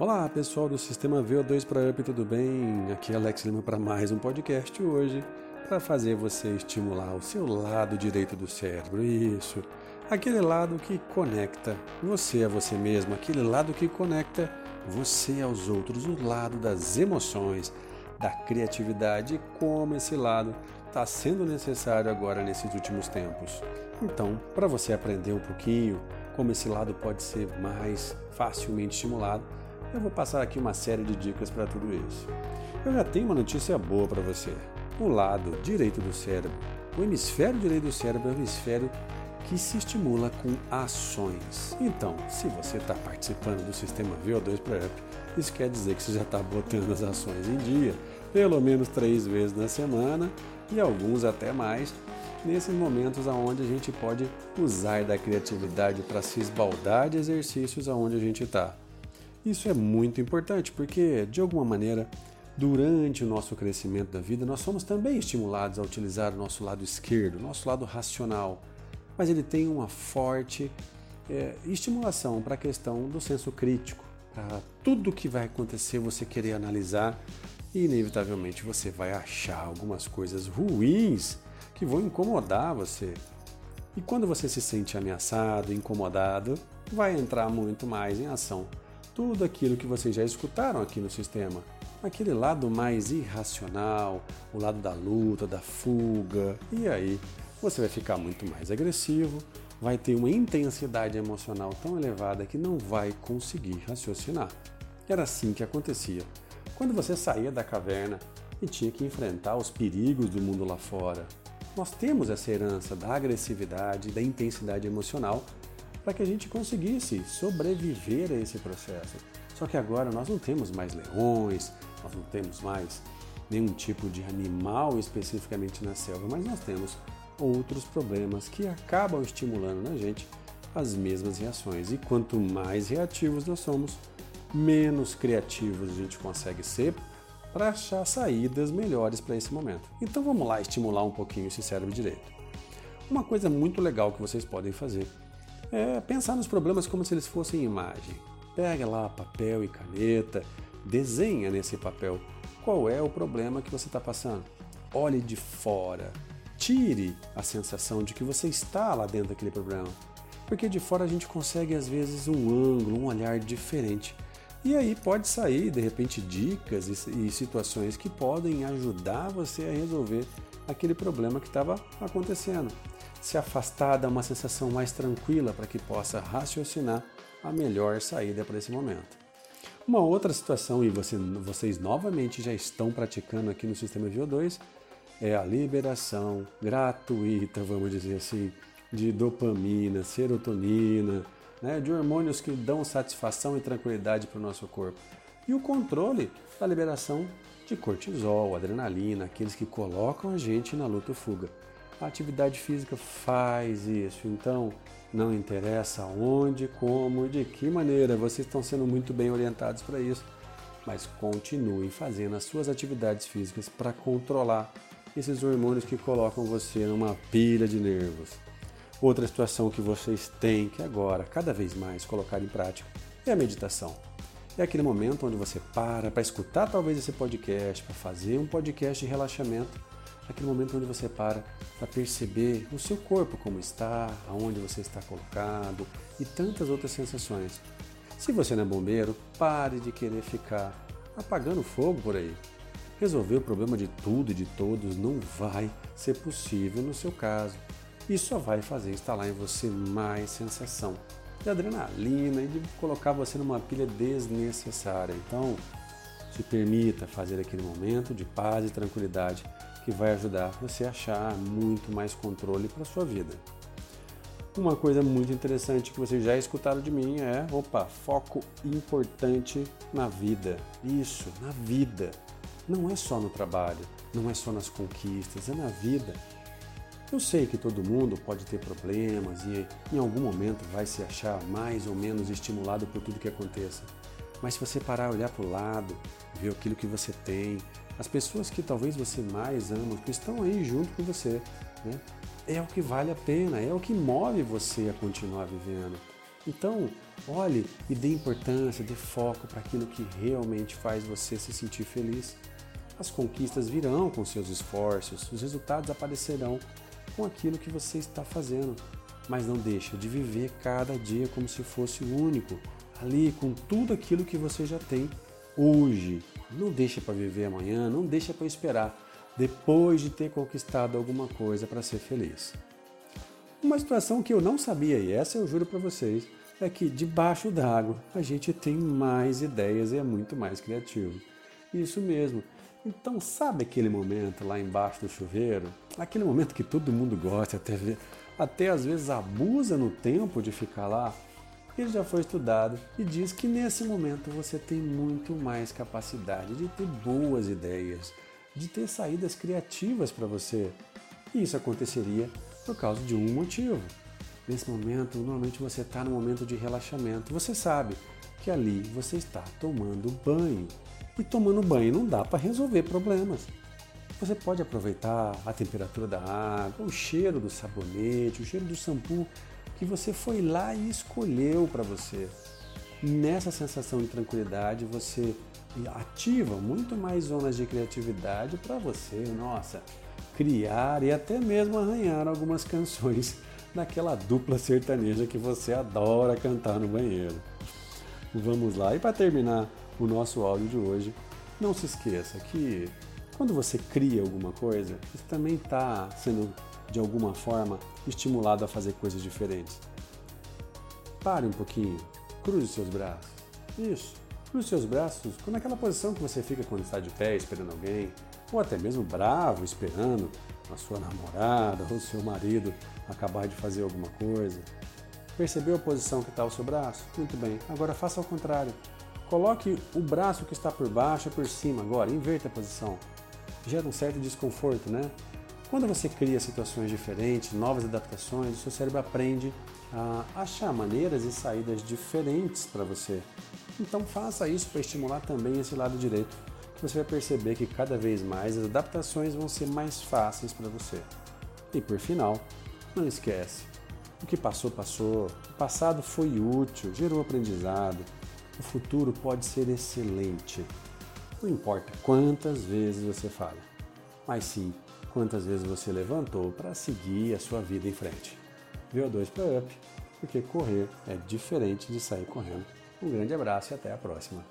Olá pessoal do Sistema VO2 para Up, tudo bem? Aqui é Alex Lima para mais um podcast hoje para fazer você estimular o seu lado direito do cérebro. Isso, aquele lado que conecta você a você mesmo, aquele lado que conecta você aos outros, o lado das emoções, da criatividade e como esse lado está sendo necessário agora nesses últimos tempos. Então, para você aprender um pouquinho como esse lado pode ser mais facilmente estimulado, eu vou passar aqui uma série de dicas para tudo isso. Eu já tenho uma notícia boa para você. O lado direito do cérebro, o hemisfério direito do cérebro é o hemisfério que se estimula com ações. Então, se você está participando do sistema VO2 Prep, isso quer dizer que você já está botando as ações em dia, pelo menos três vezes na semana e alguns até mais, nesses momentos onde a gente pode usar da criatividade para se esbaldar de exercícios aonde a gente está. Isso é muito importante porque, de alguma maneira, durante o nosso crescimento da vida, nós somos também estimulados a utilizar o nosso lado esquerdo, nosso lado racional, mas ele tem uma forte é, estimulação para a questão do senso crítico, para tudo que vai acontecer você querer analisar e, inevitavelmente, você vai achar algumas coisas ruins que vão incomodar você. E quando você se sente ameaçado, incomodado, vai entrar muito mais em ação tudo aquilo que vocês já escutaram aqui no sistema. Aquele lado mais irracional, o lado da luta, da fuga, e aí você vai ficar muito mais agressivo, vai ter uma intensidade emocional tão elevada que não vai conseguir raciocinar. Era assim que acontecia. Quando você saía da caverna e tinha que enfrentar os perigos do mundo lá fora. Nós temos essa herança da agressividade, da intensidade emocional para que a gente conseguisse sobreviver a esse processo. Só que agora nós não temos mais leões, nós não temos mais nenhum tipo de animal especificamente na selva, mas nós temos outros problemas que acabam estimulando na gente as mesmas reações. E quanto mais reativos nós somos, menos criativos a gente consegue ser para achar saídas melhores para esse momento. Então vamos lá estimular um pouquinho esse cérebro direito. Uma coisa muito legal que vocês podem fazer é pensar nos problemas como se eles fossem imagem. Pega lá papel e caneta, desenha nesse papel qual é o problema que você está passando. Olhe de fora, tire a sensação de que você está lá dentro daquele problema. Porque de fora a gente consegue às vezes um ângulo, um olhar diferente. E aí pode sair de repente dicas e situações que podem ajudar você a resolver aquele problema que estava acontecendo se afastar dá uma sensação mais tranquila para que possa raciocinar a melhor saída para esse momento. Uma outra situação, e você, vocês novamente já estão praticando aqui no sistema VO2, é a liberação gratuita, vamos dizer assim, de dopamina, serotonina, né, de hormônios que dão satisfação e tranquilidade para o nosso corpo. E o controle da liberação de cortisol, adrenalina, aqueles que colocam a gente na luta ou fuga. A atividade física faz isso, então não interessa onde, como, de que maneira, vocês estão sendo muito bem orientados para isso, mas continuem fazendo as suas atividades físicas para controlar esses hormônios que colocam você numa pilha de nervos. Outra situação que vocês têm que agora, cada vez mais, colocar em prática é a meditação. É aquele momento onde você para para escutar talvez esse podcast, para fazer um podcast de relaxamento aquele momento onde você para para perceber o seu corpo como está, aonde você está colocado e tantas outras sensações. Se você não é bombeiro, pare de querer ficar apagando fogo por aí. Resolver o problema de tudo e de todos não vai ser possível no seu caso. Isso só vai fazer instalar em você mais sensação de adrenalina e de colocar você numa pilha desnecessária. Então, se permita fazer aquele momento de paz e tranquilidade que vai ajudar você a achar muito mais controle para sua vida. Uma coisa muito interessante que vocês já escutaram de mim é, opa, foco importante na vida. Isso, na vida. Não é só no trabalho, não é só nas conquistas, é na vida. Eu sei que todo mundo pode ter problemas e em algum momento vai se achar mais ou menos estimulado por tudo que aconteça. Mas se você parar, olhar para o lado, ver aquilo que você tem, as pessoas que talvez você mais ama, que estão aí junto com você, né? é o que vale a pena, é o que move você a continuar vivendo. Então, olhe e dê importância, dê foco para aquilo que realmente faz você se sentir feliz. As conquistas virão com seus esforços, os resultados aparecerão com aquilo que você está fazendo. Mas não deixe de viver cada dia como se fosse o único, ali com tudo aquilo que você já tem hoje. Não deixe para viver amanhã, não deixe para esperar depois de ter conquistado alguma coisa para ser feliz. Uma situação que eu não sabia, e essa eu juro para vocês, é que debaixo d'água a gente tem mais ideias e é muito mais criativo. Isso mesmo. Então, sabe aquele momento lá embaixo do chuveiro? Aquele momento que todo mundo gosta, até, até às vezes abusa no tempo de ficar lá? Ele já foi estudado e diz que nesse momento você tem muito mais capacidade de ter boas ideias, de ter saídas criativas para você. E isso aconteceria por causa de um motivo. Nesse momento, normalmente você está no momento de relaxamento. Você sabe que ali você está tomando banho. E tomando banho não dá para resolver problemas. Você pode aproveitar a temperatura da água, o cheiro do sabonete, o cheiro do shampoo que você foi lá e escolheu para você. Nessa sensação de tranquilidade, você ativa muito mais zonas de criatividade para você, nossa, criar e até mesmo arranhar algumas canções daquela dupla sertaneja que você adora cantar no banheiro. Vamos lá, e para terminar o nosso áudio de hoje, não se esqueça que quando você cria alguma coisa, você também está sendo de alguma forma estimulado a fazer coisas diferentes. Pare um pouquinho, cruze seus braços. Isso, cruze seus braços naquela posição que você fica quando está de pé esperando alguém, ou até mesmo bravo esperando a sua namorada ou seu marido acabar de fazer alguma coisa. Percebeu a posição que está o seu braço? Muito bem. Agora faça ao contrário. Coloque o braço que está por baixo por cima agora, inverta a posição. Gera um certo desconforto, né? Quando você cria situações diferentes, novas adaptações, o seu cérebro aprende a achar maneiras e saídas diferentes para você. Então faça isso para estimular também esse lado direito você vai perceber que cada vez mais as adaptações vão ser mais fáceis para você. E por final, não esquece, o que passou, passou. O passado foi útil, gerou aprendizado. O futuro pode ser excelente. Não importa quantas vezes você falha, mas sim quantas vezes você levantou para seguir a sua vida em frente. VO2 para Up, porque correr é diferente de sair correndo. Um grande abraço e até a próxima.